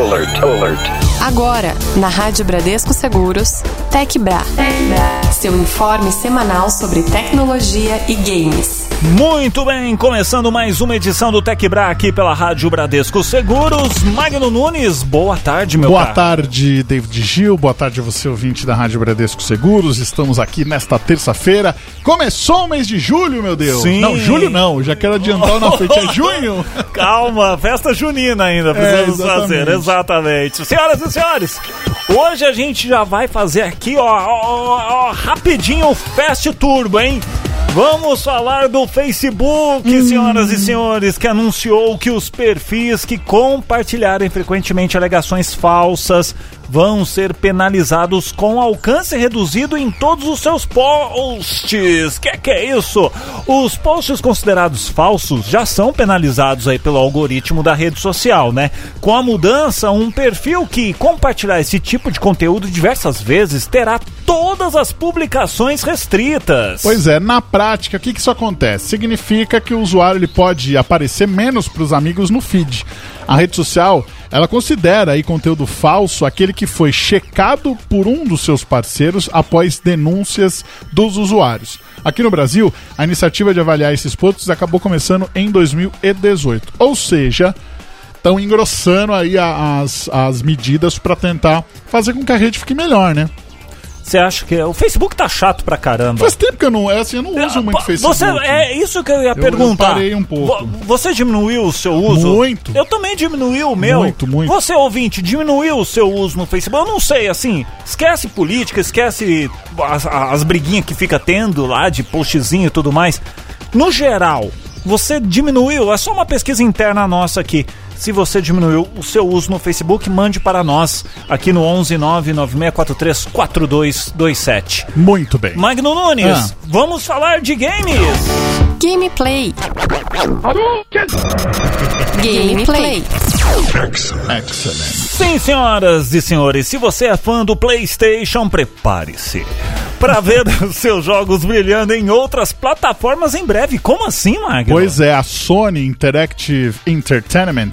alert, alert. Agora, na Rádio Bradesco Seguros, TecBra. Seu informe semanal sobre tecnologia e games. Muito bem, começando mais uma edição do TecBra aqui pela Rádio Bradesco Seguros. Magno Nunes, boa tarde, meu Boa caro. tarde, David Gil. Boa tarde você, ouvinte da Rádio Bradesco Seguros. Estamos aqui nesta terça-feira. Começou o mês de julho, meu Deus. Sim. Não, julho não. Já quero adiantar na frente. É junho. Calma, festa junina ainda precisamos exatamente. fazer, exatamente. Senhoras e senhores, hoje a gente já vai fazer aqui, ó, ó, ó, rapidinho o Fast Turbo, hein? Vamos falar do Facebook, Hum. senhoras e senhores, que anunciou que os perfis que compartilharem frequentemente alegações falsas vão ser penalizados com alcance reduzido em todos os seus posts. Que que é isso? Os posts considerados falsos já são penalizados aí pelo algoritmo da rede social, né? Com a mudança, um perfil que compartilhar esse tipo de conteúdo diversas vezes terá todas as publicações restritas. Pois é, na prática, o que, que isso acontece? Significa que o usuário ele pode aparecer menos para os amigos no feed. A rede social, ela considera aí conteúdo falso aquele que foi checado por um dos seus parceiros após denúncias dos usuários. Aqui no Brasil, a iniciativa de avaliar esses pontos acabou começando em 2018. Ou seja, estão engrossando aí as, as medidas para tentar fazer com que a rede fique melhor, né? Você acha que o Facebook tá chato pra caramba? Faz tempo que eu não, é assim, eu não uso muito Facebook. Você, é isso que eu ia eu perguntar. parei um pouco. Vo- Você diminuiu o seu uso? Muito. Eu também diminui o meu. Muito, muito. Você, ouvinte, diminuiu o seu uso no Facebook? Eu não sei, assim, esquece política, esquece as, as briguinhas que fica tendo lá de postzinho e tudo mais. No geral, você diminuiu, é só uma pesquisa interna nossa aqui. Se você diminuiu o seu uso no Facebook, mande para nós aqui no 11 99643 4227. Muito bem. Magno Nunes, Ah. vamos falar de games. Gameplay. Gameplay. Excellent. Sim, senhoras e senhores, se você é fã do PlayStation, prepare-se para ver os seus jogos brilhando em outras plataformas em breve. Como assim, Magno? Pois é, a Sony Interactive Entertainment,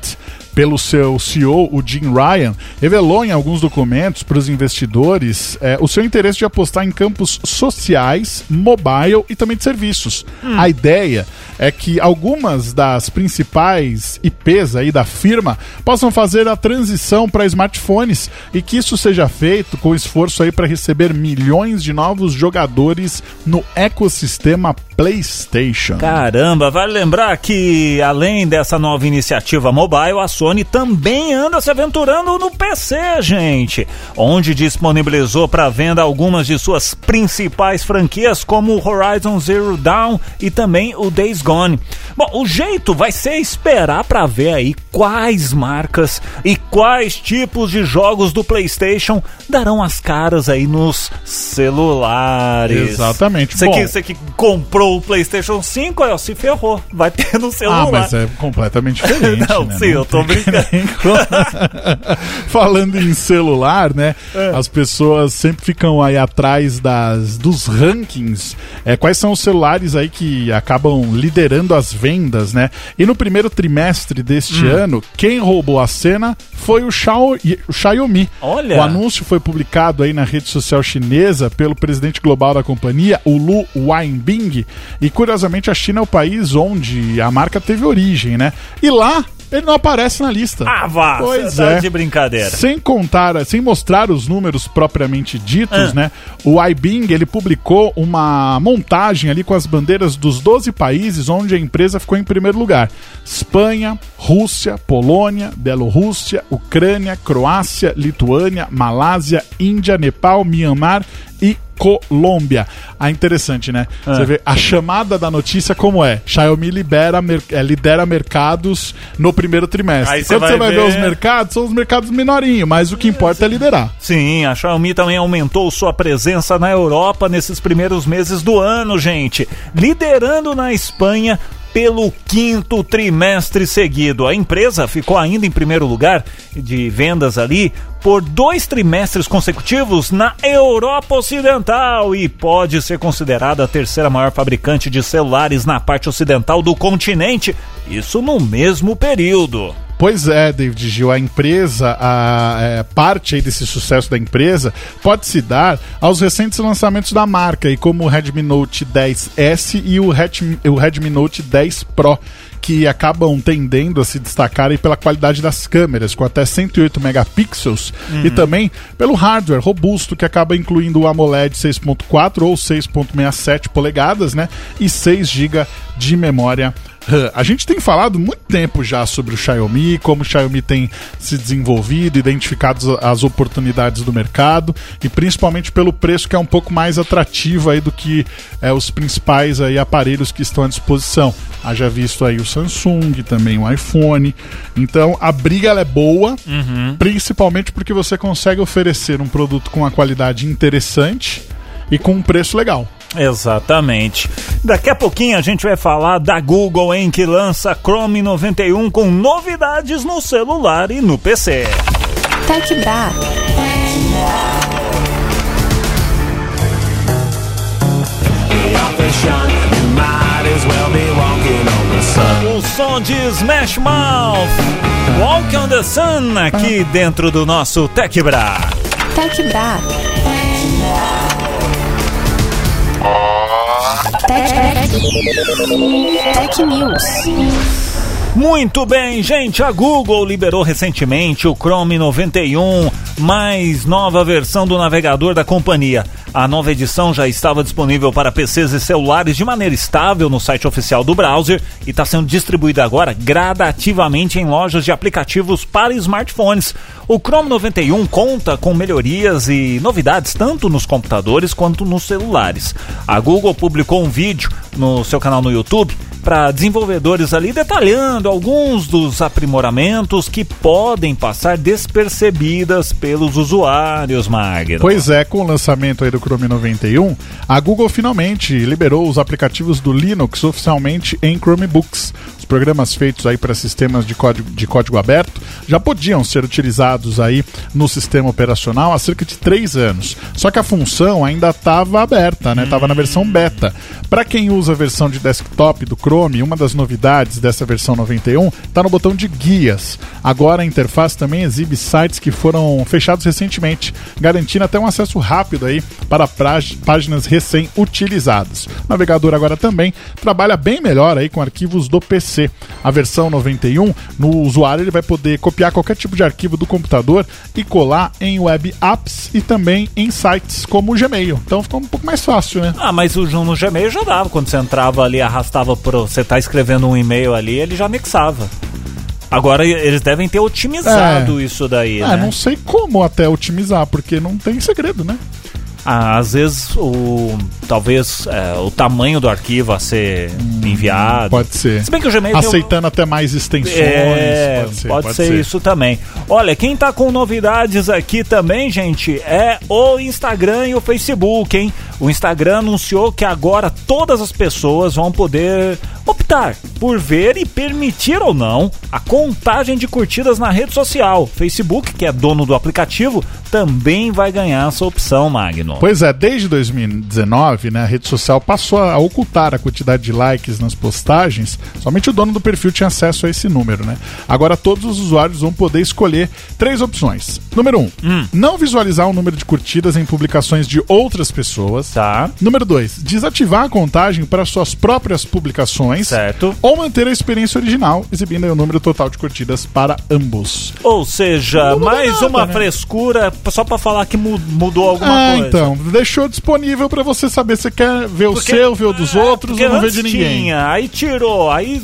pelo seu CEO, o Jim Ryan, revelou em alguns documentos para os investidores eh, o seu interesse de apostar em campos sociais, mobile e também de serviços. A ideia é que algumas das principais IPs aí da firma possam fazer a transição para smartphones e que isso seja feito com esforço aí para receber milhões de novos jogadores no ecossistema PlayStation. Caramba, vale lembrar que além dessa nova iniciativa mobile, a Sony também anda se aventurando no PC, gente, onde disponibilizou para venda algumas de suas principais franquias, como Horizon Zero Dawn e também o Days Gone. Bom, o jeito vai ser esperar para ver aí quais marcas e quais tipos de jogos do PlayStation darão as caras aí nos celulares. Exatamente. Você que, você que comprou o PlayStation 5, ó, se ferrou. Vai ter no celular. Ah, mas é completamente diferente. Não, né? sim, eu tô brincando. Falando em celular, né? É. As pessoas sempre ficam aí atrás das, dos rankings. É, quais são os celulares aí que acabam liderando as vendas, né? E no primeiro trimestre deste Hum. ano, quem roubou a cena foi o, Xiao, o Xiaomi. Olha. O anúncio foi publicado aí na rede social chinesa pelo presidente global da companhia, o Lu Weinbing. E curiosamente a China é o país onde a marca teve origem, né? E lá ele não aparece na lista. Ah, vá, Pois tá é. de brincadeira. Sem contar, sem mostrar os números propriamente ditos, Ah. né? O iBing, ele publicou uma montagem ali com as bandeiras dos 12 países onde a empresa ficou em primeiro lugar. Espanha, Rússia, Polônia, Bielorrússia, Ucrânia, Croácia, Lituânia, Malásia, Índia, Nepal, Myanmar e Colômbia. Ah, interessante, né? Ah. Você vê a chamada da notícia como é: Xiaomi libera, eh, lidera mercados no primeiro trimestre. Aí você Quando vai você vai ver ver- os mercados, são os mercados menorinhos, mas o que importa é liderar. Sim, a Xiaomi também aumentou sua presença na Europa nesses primeiros meses do ano, gente. Liderando na Espanha pelo quinto trimestre seguido. A empresa ficou ainda em primeiro lugar de vendas ali por dois trimestres consecutivos na Europa Ocidental e pode ser considerada a terceira maior fabricante de celulares na parte ocidental do continente, isso no mesmo período. Pois é, David Gil, a empresa, a, é, parte desse sucesso da empresa pode se dar aos recentes lançamentos da marca, e como o Redmi Note 10S e o Redmi, o Redmi Note 10 Pro, que acabam tendendo a se destacar aí pela qualidade das câmeras, com até 108 megapixels, uhum. e também pelo hardware robusto, que acaba incluindo o AMOLED 6.4 ou 6.67 polegadas, né? E 6 GB de memória a gente tem falado muito tempo já sobre o Xiaomi, como o Xiaomi tem se desenvolvido, identificado as oportunidades do mercado e principalmente pelo preço que é um pouco mais atrativo aí do que é, os principais aí aparelhos que estão à disposição. Haja visto aí o Samsung, também o iPhone. Então a briga é boa, uhum. principalmente porque você consegue oferecer um produto com uma qualidade interessante e com um preço legal. Exatamente. Daqui a pouquinho a gente vai falar da Google, em que lança Chrome 91 com novidades no celular e no PC. Tech Bra. O som de Smash Mouth, Walk on the Sun, aqui dentro do nosso Tech Bra. Tech Bra. Tech, Tech News. Muito bem, gente. A Google liberou recentemente o Chrome 91, mais nova versão do navegador da companhia. A nova edição já estava disponível para PCs e celulares de maneira estável no site oficial do browser e está sendo distribuída agora gradativamente em lojas de aplicativos para smartphones. O Chrome 91 conta com melhorias e novidades tanto nos computadores quanto nos celulares. A Google publicou um vídeo no seu canal no YouTube para desenvolvedores ali detalhando alguns dos aprimoramentos que podem passar despercebidas pelos usuários, Magno. Pois é, com o lançamento aí do Chrome 91, a Google finalmente liberou os aplicativos do Linux oficialmente em Chromebooks. Os programas feitos aí para sistemas de código, de código aberto já podiam ser utilizados aí no sistema operacional há cerca de três anos. Só que a função ainda estava aberta, né? Estava na versão beta. Para quem usa a versão de desktop do Chrome, uma das novidades dessa versão 91 está no botão de guias. Agora a interface também exibe sites que foram fechados recentemente, garantindo até um acesso rápido aí para páginas recém-utilizadas. O navegador agora também trabalha bem melhor aí com arquivos do PC. A versão 91, no usuário ele vai poder copiar qualquer tipo de arquivo do computador e colar em web apps e também em sites como o Gmail. Então ficou um pouco mais fácil, né? Ah, mas o no Gmail já dava. Quando você entrava ali, arrastava pro. Você tá escrevendo um e-mail ali, ele já anexava. Agora eles devem ter otimizado é. isso daí. Ah, né? não sei como até otimizar, porque não tem segredo, né? Ah, às vezes o talvez é, o tamanho do arquivo a ser hum, enviado. Pode ser. Se bem que o Gmail aceitando até mais extensões. É, pode ser, pode pode ser, ser, isso também. Olha, quem tá com novidades aqui também, gente, é o Instagram e o Facebook, hein? O Instagram anunciou que agora todas as pessoas vão poder optar por ver e permitir ou não a contagem de curtidas na rede social. Facebook, que é dono do aplicativo, também vai ganhar essa opção, Magno. Pois é, desde 2019, né, a rede social passou a ocultar a quantidade de likes nas postagens. Somente o dono do perfil tinha acesso a esse número, né? Agora todos os usuários vão poder escolher três opções. Número um, hum. não visualizar o número de curtidas em publicações de outras pessoas. Tá. Número dois, desativar a contagem para suas próprias publicações Certo. Ou manter a experiência original, exibindo o número total de curtidas para ambos. Ou seja, mais nada, uma né? frescura só para falar que mudou alguma é, coisa. então, deixou disponível para você saber se quer ver o porque, seu, ver o dos é, outros ou não ver de ninguém. Tinha, aí tirou, aí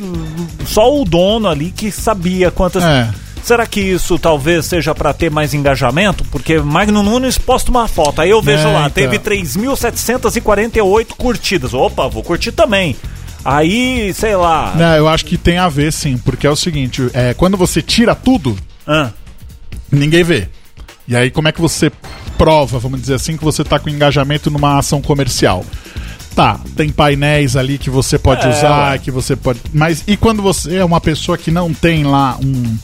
só o dono ali que sabia quantas. É. Será que isso talvez seja para ter mais engajamento? Porque Magno Nunes posta uma foto, aí eu vejo é, lá, então. teve 3.748 curtidas. Opa, vou curtir também. Aí, sei lá. Não, eu acho que tem a ver sim, porque é o seguinte: é, quando você tira tudo, ah. ninguém vê. E aí, como é que você prova, vamos dizer assim, que você está com engajamento numa ação comercial? Tá, tem painéis ali que você pode é, usar, ué. que você pode. Mas e quando você é uma pessoa que não tem lá um.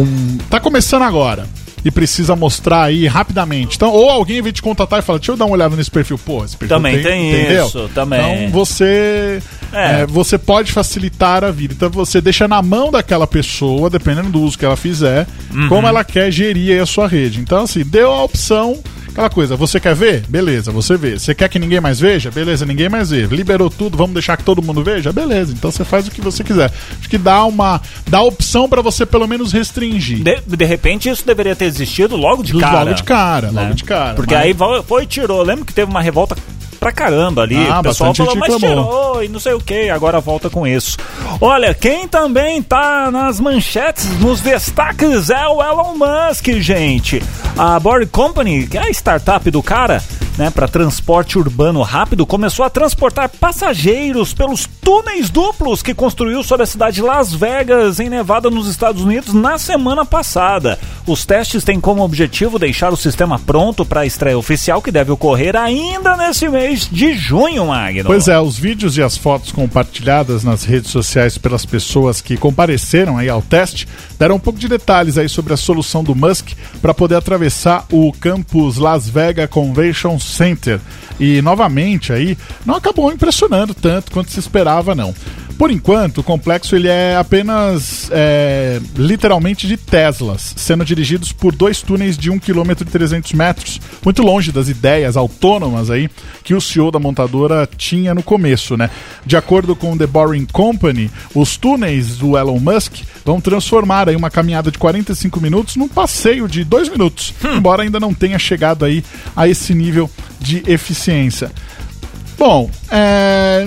um tá começando agora e precisa mostrar aí rapidamente. Então, ou alguém vem te contatar e fala, deixa eu dar uma olhada nesse perfil. Pô, esse perfil Também tem entendeu? isso, também. Então você É. é, você pode facilitar a vida. Então você deixa na mão daquela pessoa, dependendo do uso que ela fizer, Uhum. como ela quer gerir aí a sua rede. Então, assim, deu a opção. Aquela coisa, você quer ver? Beleza, você vê. Você quer que ninguém mais veja? Beleza, ninguém mais vê. Liberou tudo, vamos deixar que todo mundo veja? Beleza, então você faz o que você quiser. Acho que dá uma. dá opção pra você pelo menos restringir. De, de repente isso deveria ter existido logo de Logo cara. de cara, né? logo de cara. Porque Mas- aí foi e tirou. Lembro que teve uma revolta pra caramba ali. Ah, o pessoal falou, mas reclamou." tirou e não sei o que, agora volta com isso. Olha, quem também tá nas manchetes, nos destaques, é o Elon Musk, gente. A Boring Company, que é a startup do cara, né, para transporte urbano rápido, começou a transportar passageiros pelos túneis duplos que construiu sobre a cidade de Las Vegas, em Nevada, nos Estados Unidos, na semana passada. Os testes têm como objetivo deixar o sistema pronto para a estreia oficial, que deve ocorrer ainda nesse mês de junho, Magno. Pois é, os vídeos e as fotos compartilhadas nas redes sociais pelas pessoas que compareceram aí ao teste deram um pouco de detalhes aí sobre a solução do Musk para poder atravessar o campus Las Vegas Convention Center. E novamente aí não acabou impressionando tanto quanto se esperava não. Por enquanto, o complexo ele é apenas é, literalmente de Teslas, sendo dirigidos por dois túneis de 1 km e 300 metros, muito longe das ideias autônomas aí que o CEO da montadora tinha no começo, né? De acordo com The Boring Company, os túneis do Elon Musk vão transformar aí uma caminhada de 45 minutos num passeio de 2 minutos, embora ainda não tenha chegado aí a esse nível de eficiência. Bom, é.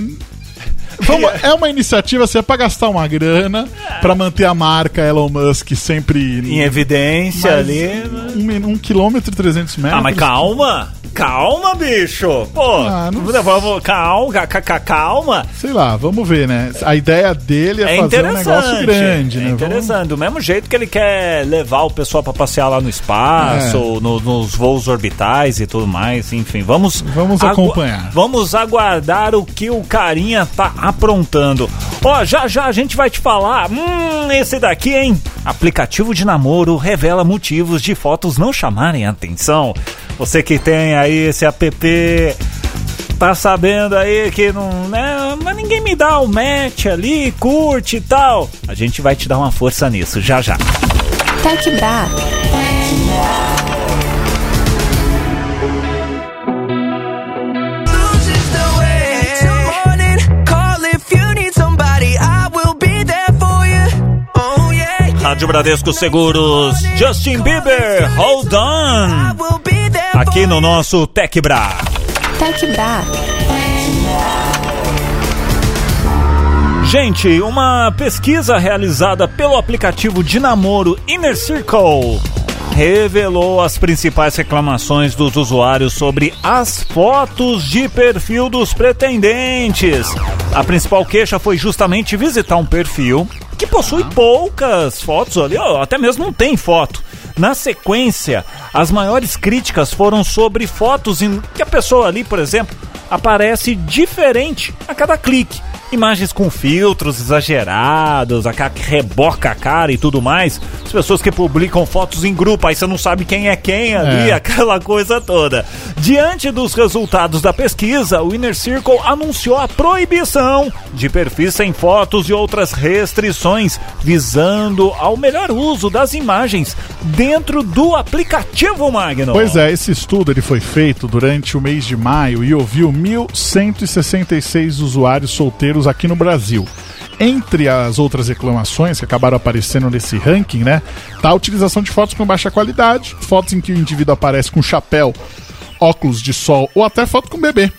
Vamos- é uma iniciativa assim, é pra gastar uma grana, pra manter a marca Elon Musk sempre Em evidência ali. Um, min- um quilômetro e 300 metros. Ah, mas calma! Calma, bicho! Pô, Ah, não vamos, calma, ca- ca- calma. Sei lá, vamos ver, né? A ideia dele é, É fazer um negócio grande, é né? Vamos- interessante. Do mesmo jeito que ele quer levar o pessoal pra passear lá no espaço, É. no- nos voos orbitais e tudo mais, enfim, vamos Vamos acompanhar. Vamos aguardar o que o carinha tá aprontando. Ó, já já a gente vai te falar. Hum, esse daqui, hein? Aplicativo de namoro revela motivos de fotos não chamarem atenção. Você que tem aí esse app tá sabendo aí que não, né, mas ninguém me dá o match ali, curte e tal. A gente vai te dar uma força nisso, já já. Tech Bra. loses the way. Morning, call if you need somebody. I will be there for you. Oh yeah. Rádio Bradesco Seguros, Justin Bieber, Hold I On. Aqui no nosso Tech Bra. Tech Bra. Gente, uma pesquisa realizada pelo aplicativo de namoro Inner Circle revelou as principais reclamações dos usuários sobre as fotos de perfil dos pretendentes. A principal queixa foi justamente visitar um perfil que possui poucas fotos ali, ó, até mesmo não tem foto. Na sequência, as maiores críticas foram sobre fotos em que a pessoa ali, por exemplo, aparece diferente a cada clique. Imagens com filtros exagerados, a cara que reboca a cara e tudo mais. As pessoas que publicam fotos em grupo, aí você não sabe quem é quem ali, É. aquela coisa toda. Diante dos resultados da pesquisa, o Inner Circle anunciou a proibição de perfis sem fotos e outras restrições, visando ao melhor uso das imagens dentro do aplicativo Magno. Pois é, esse estudo ele foi feito durante o mês de maio e ouviu 1.166 usuários solteiros aqui no Brasil. Entre as outras reclamações que acabaram aparecendo nesse ranking, né, tá a utilização de fotos com baixa qualidade, fotos em que o indivíduo aparece com chapéu, óculos de sol ou até foto com bebê.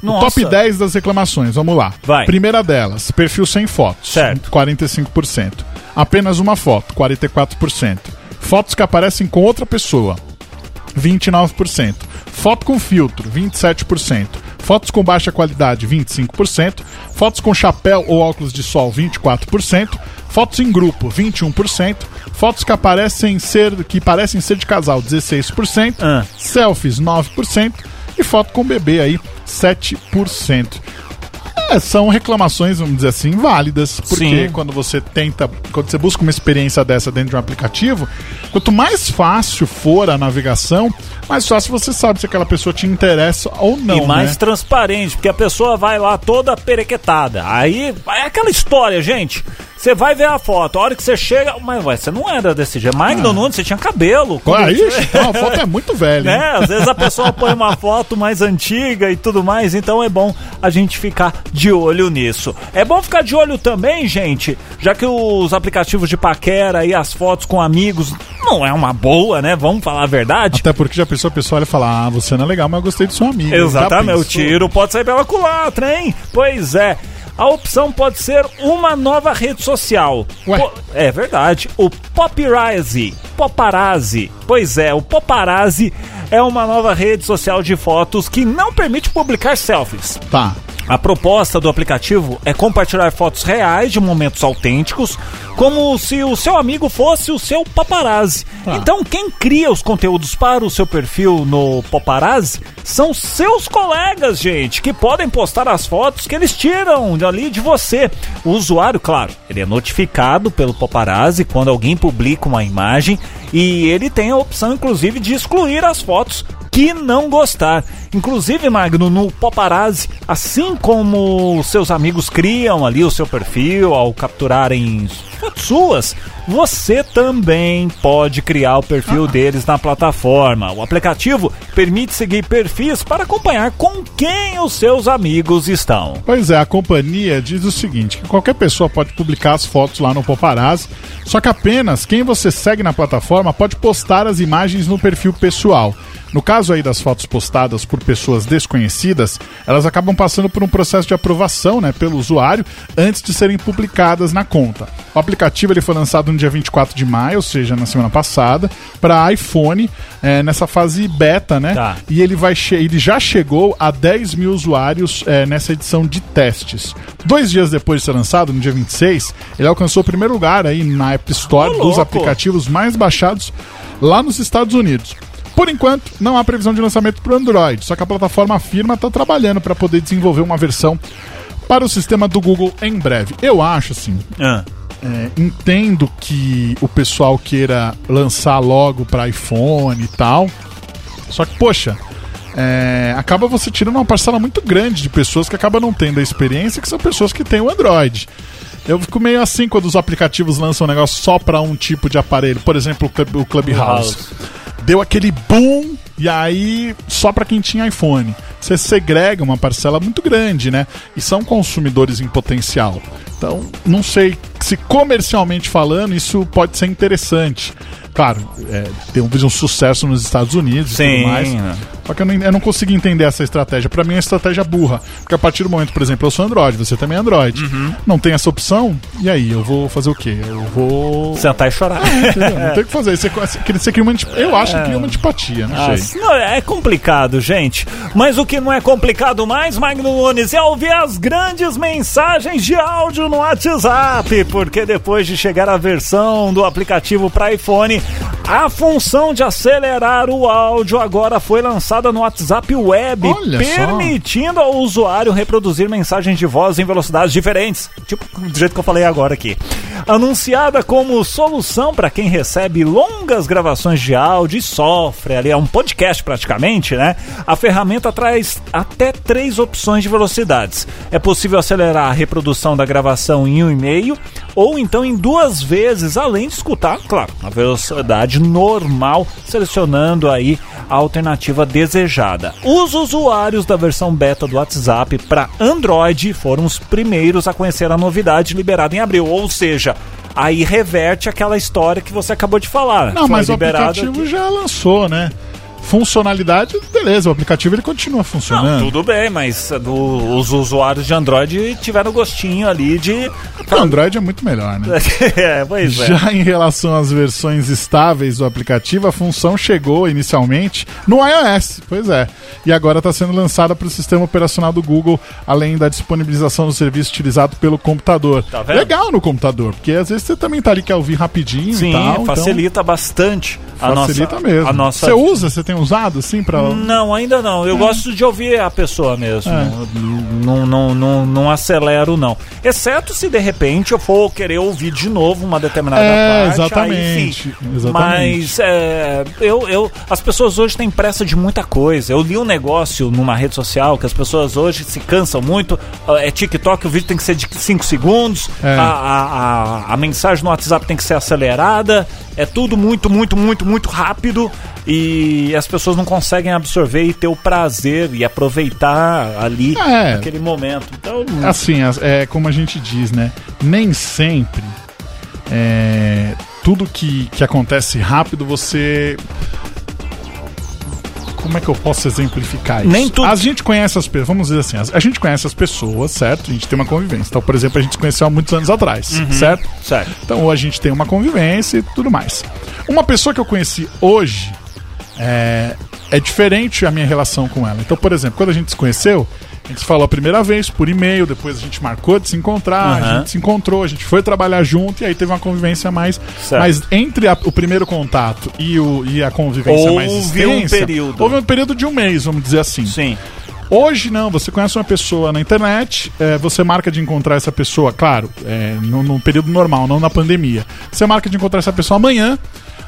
Top 10 das reclamações, vamos lá. Vai. Primeira delas, perfil sem fotos, Certo. 45%. Apenas uma foto, 44%. Fotos que aparecem com outra pessoa, 29%. Foto com filtro, 27%. Fotos com baixa qualidade, 25%. Fotos com chapéu ou óculos de sol, 24%. Fotos em grupo, 21%. Fotos que aparecem ser que parecem ser de casal, 16%. Ah. Selfies, 9%. E foto com bebê aí, 7%. É, são reclamações, vamos dizer assim, válidas. Porque Sim. quando você tenta, quando você busca uma experiência dessa dentro de um aplicativo, quanto mais fácil for a navegação, mais fácil você sabe se aquela pessoa te interessa ou não. e mais né? transparente, porque a pessoa vai lá toda perequetada. Aí é aquela história, gente. Você vai ver a foto, a hora que você chega. Mas ué, você não era desse jeito. Magno Nunes, você tinha cabelo. Ué, você- ixi, então a foto é muito velha. né? Às vezes a pessoa põe uma foto mais antiga e tudo mais, então é bom a gente ficar de olho nisso. É bom ficar de olho também, gente, já que os aplicativos de paquera e as fotos com amigos não é uma boa, né? Vamos falar a verdade. Até porque já pensou a pessoa olha e fala: Ah, você não é legal, mas eu gostei do seu amigo. Exatamente, o tiro pode sair pela culatra, hein? Pois é. A opção pode ser uma nova rede social. Ué? Po- é verdade. O Poprizzi. Poparazzi. Pois é, o Poparazzi é uma nova rede social de fotos que não permite publicar selfies. Tá. A proposta do aplicativo é compartilhar fotos reais de momentos autênticos, como se o seu amigo fosse o seu paparazzi. Tá. Então, quem cria os conteúdos para o seu perfil no paparazzi são seus colegas, gente, que podem postar as fotos que eles tiram ali de você. O usuário, claro, ele é notificado pelo paparazzi quando alguém publica uma imagem e ele tem a opção, inclusive, de excluir as fotos que não gostar. Inclusive, Magno, no Paparazzi, assim como seus amigos criam ali o seu perfil ao capturarem fotos suas, você também pode criar o perfil deles na plataforma. O aplicativo permite seguir perfis para acompanhar com quem os seus amigos estão. Pois é, a companhia diz o seguinte: que qualquer pessoa pode publicar as fotos lá no Paparazzi, só que apenas quem você segue na plataforma pode postar as imagens no perfil pessoal. No caso aí das fotos postadas por pessoas desconhecidas, elas acabam passando por um processo de aprovação né, pelo usuário antes de serem publicadas na conta. O aplicativo ele foi lançado no dia 24 de maio, ou seja, na semana passada, para iPhone, eh, nessa fase beta, né? Tá. e ele, vai ele já chegou a 10 mil usuários eh, nessa edição de testes. Dois dias depois de ser lançado, no dia 26, ele alcançou o primeiro lugar aí na App Store Ô, dos aplicativos mais baixados lá nos Estados Unidos. Por enquanto, não há previsão de lançamento para o Android, só que a plataforma afirma está trabalhando para poder desenvolver uma versão para o sistema do Google em breve. Eu acho assim, Ah, é, entendo que o pessoal queira lançar logo para iPhone e tal. Só que, poxa, é, acaba você tirando uma parcela muito grande de pessoas que acabam não tendo a experiência, que são pessoas que têm o Android. Eu fico meio assim quando os aplicativos lançam um negócio só para um tipo de aparelho. Por exemplo, o Clubhouse. Deu aquele boom e aí só para quem tinha iPhone. Você segrega uma parcela muito grande, né? E são consumidores em potencial. Então, não sei se comercialmente falando isso pode ser interessante. Claro, é, tem um, um sucesso nos Estados Unidos e Sim. tudo mais. Só que eu não, eu não consegui entender essa estratégia. Pra mim é uma estratégia burra. Porque a partir do momento, por exemplo, eu sou Android, você também é Android. Uhum. Não tem essa opção, e aí? Eu vou fazer o quê? Eu vou. sentar e chorar. Entendeu? Não tem o que fazer. Você, você cria uma Eu acho que cria uma antipatia, não Ah, sei. Não, é complicado, gente. Mas o que não é complicado mais, Magno Nunes, é ouvir as grandes mensagens de áudio no WhatsApp. Porque depois de chegar a versão do aplicativo para iPhone, a função de acelerar o áudio agora foi lançada no WhatsApp Web, Olha só. permitindo ao usuário reproduzir mensagens de voz em velocidades diferentes. Tipo do jeito que eu falei agora aqui. Anunciada como solução para quem recebe longas gravações de áudio e sofre ali, é um podcast praticamente, né? A ferramenta traz até três opções de velocidades. É possível acelerar a reprodução da gravação em um e meio ou então em duas vezes, além de escutar, claro, a velocidade normal, selecionando aí a alternativa desejada. Os usuários da versão beta do WhatsApp para Android foram os primeiros a conhecer a novidade liberada em abril, ou seja, aí reverte aquela história que você acabou de falar. Não, Foi mas o aplicativo já lançou, né? Funcionalidade, beleza, o aplicativo ele continua Não, funcionando. tudo bem, mas uh, do- os usuários de Android tiveram gostinho ali de. O Android é muito melhor, né? é, pois é. Já em relação às versões estáveis do aplicativo, a função chegou inicialmente no iOS, pois é, e agora está sendo lançada para o sistema operacional do Google, além da disponibilização do serviço utilizado pelo computador. Tá? Legal no computador, porque às vezes você também tá ali quer ouvir rapidinho Sim, e tal. então- facilita bastante a Facilita nossa, mesmo. A nossa... Você usa? Você tem usado assim pra. Não, ainda não. Eu gosto de ouvir a pessoa mesmo. É. Não, não, não, não acelero, não. Exceto se de repente eu for querer ouvir de novo uma determinada É, parte. exatamente, Aí, exatamente. Mas é, eu, eu, as pessoas hoje têm pressa de muita coisa. Eu li um negócio numa rede social que as pessoas hoje se cansam muito. É TikTok, o vídeo tem que ser de 5 segundos. É. A, a, a, a mensagem no WhatsApp tem que ser acelerada. É tudo muito, muito, muito, muito rápido. E as pessoas não conseguem absorver e ter o prazer e aproveitar ali É. aquele momento. Então, Assim, as- é como a gente diz, né? Nem sempre é, tudo que, que acontece rápido você. Como é que eu posso exemplificar isso? Nem tudo- A gente conhece as pessoas, vamos dizer assim, as- a gente conhece as pessoas, certo? A gente tem uma convivência. Então, por exemplo, a gente se conheceu há muitos anos atrás, Uhum. certo? certo. Então a gente tem uma convivência e tudo mais. Uma pessoa que eu conheci hoje é, é diferente a minha relação com ela. Então, por exemplo, quando a gente se conheceu, a gente se falou a primeira vez por e-mail, depois a gente marcou de se encontrar, a Aham. gente se encontrou, a gente foi trabalhar junto e aí teve uma convivência mais. Certo. Mas entre a- o primeiro contato e, o, e a convivência mais Houve um extensa, período. houve um período de um mês, vamos dizer assim. Sim. Hoje não, você conhece uma pessoa na internet, é, você marca de encontrar essa pessoa, claro, é, no, no período normal, não na pandemia. Você marca de encontrar essa pessoa amanhã,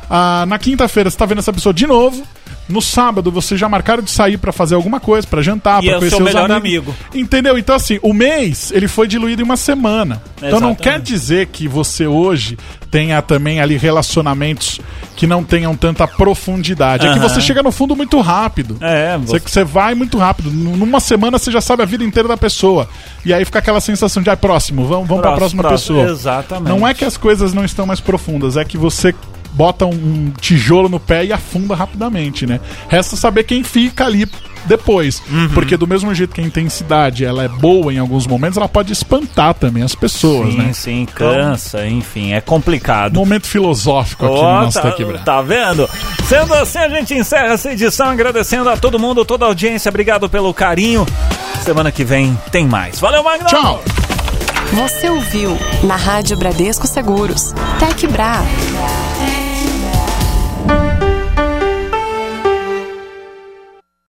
ah, na quinta-feira você tá vendo essa pessoa de novo, no sábado você já marcaram de sair pra fazer alguma coisa, pra jantar, pra é o conhecer seu os melhor amigos. amigo. Entendeu? Então assim, o mês ele foi diluído em uma semana. Então não Exatamente. quer dizer que você hoje tenha também ali relacionamentos que não tenham tanta profundidade. É que você chega no fundo muito rápido. É, Você, você vai muito rápido. Numa semana você já sabe a vida inteira da pessoa. E aí fica aquela sensação de, ah, próximo, vamos, vamos pra Próximo, próxima próximo. pessoa. Exatamente. Não é que as coisas não estão mais profundas, é que você bota um, tijolo no pé e afunda rapidamente, né? Resta saber quem fica ali depois. Uhum. Porque do mesmo jeito que a intensidade ela é boa em alguns momentos, ela pode espantar também as pessoas, Sim, né? sim, cansa, enfim, é complicado. Momento filosófico aqui Ó, no nosso tá, Tech Bra. tá vendo? Sendo assim, a gente encerra essa edição agradecendo a todo mundo, toda a audiência. Obrigado pelo carinho. Semana que vem tem mais. Valeu, Magno! Tchau! Você ouviu na Rádio Bradesco Seguros. Tec Bra.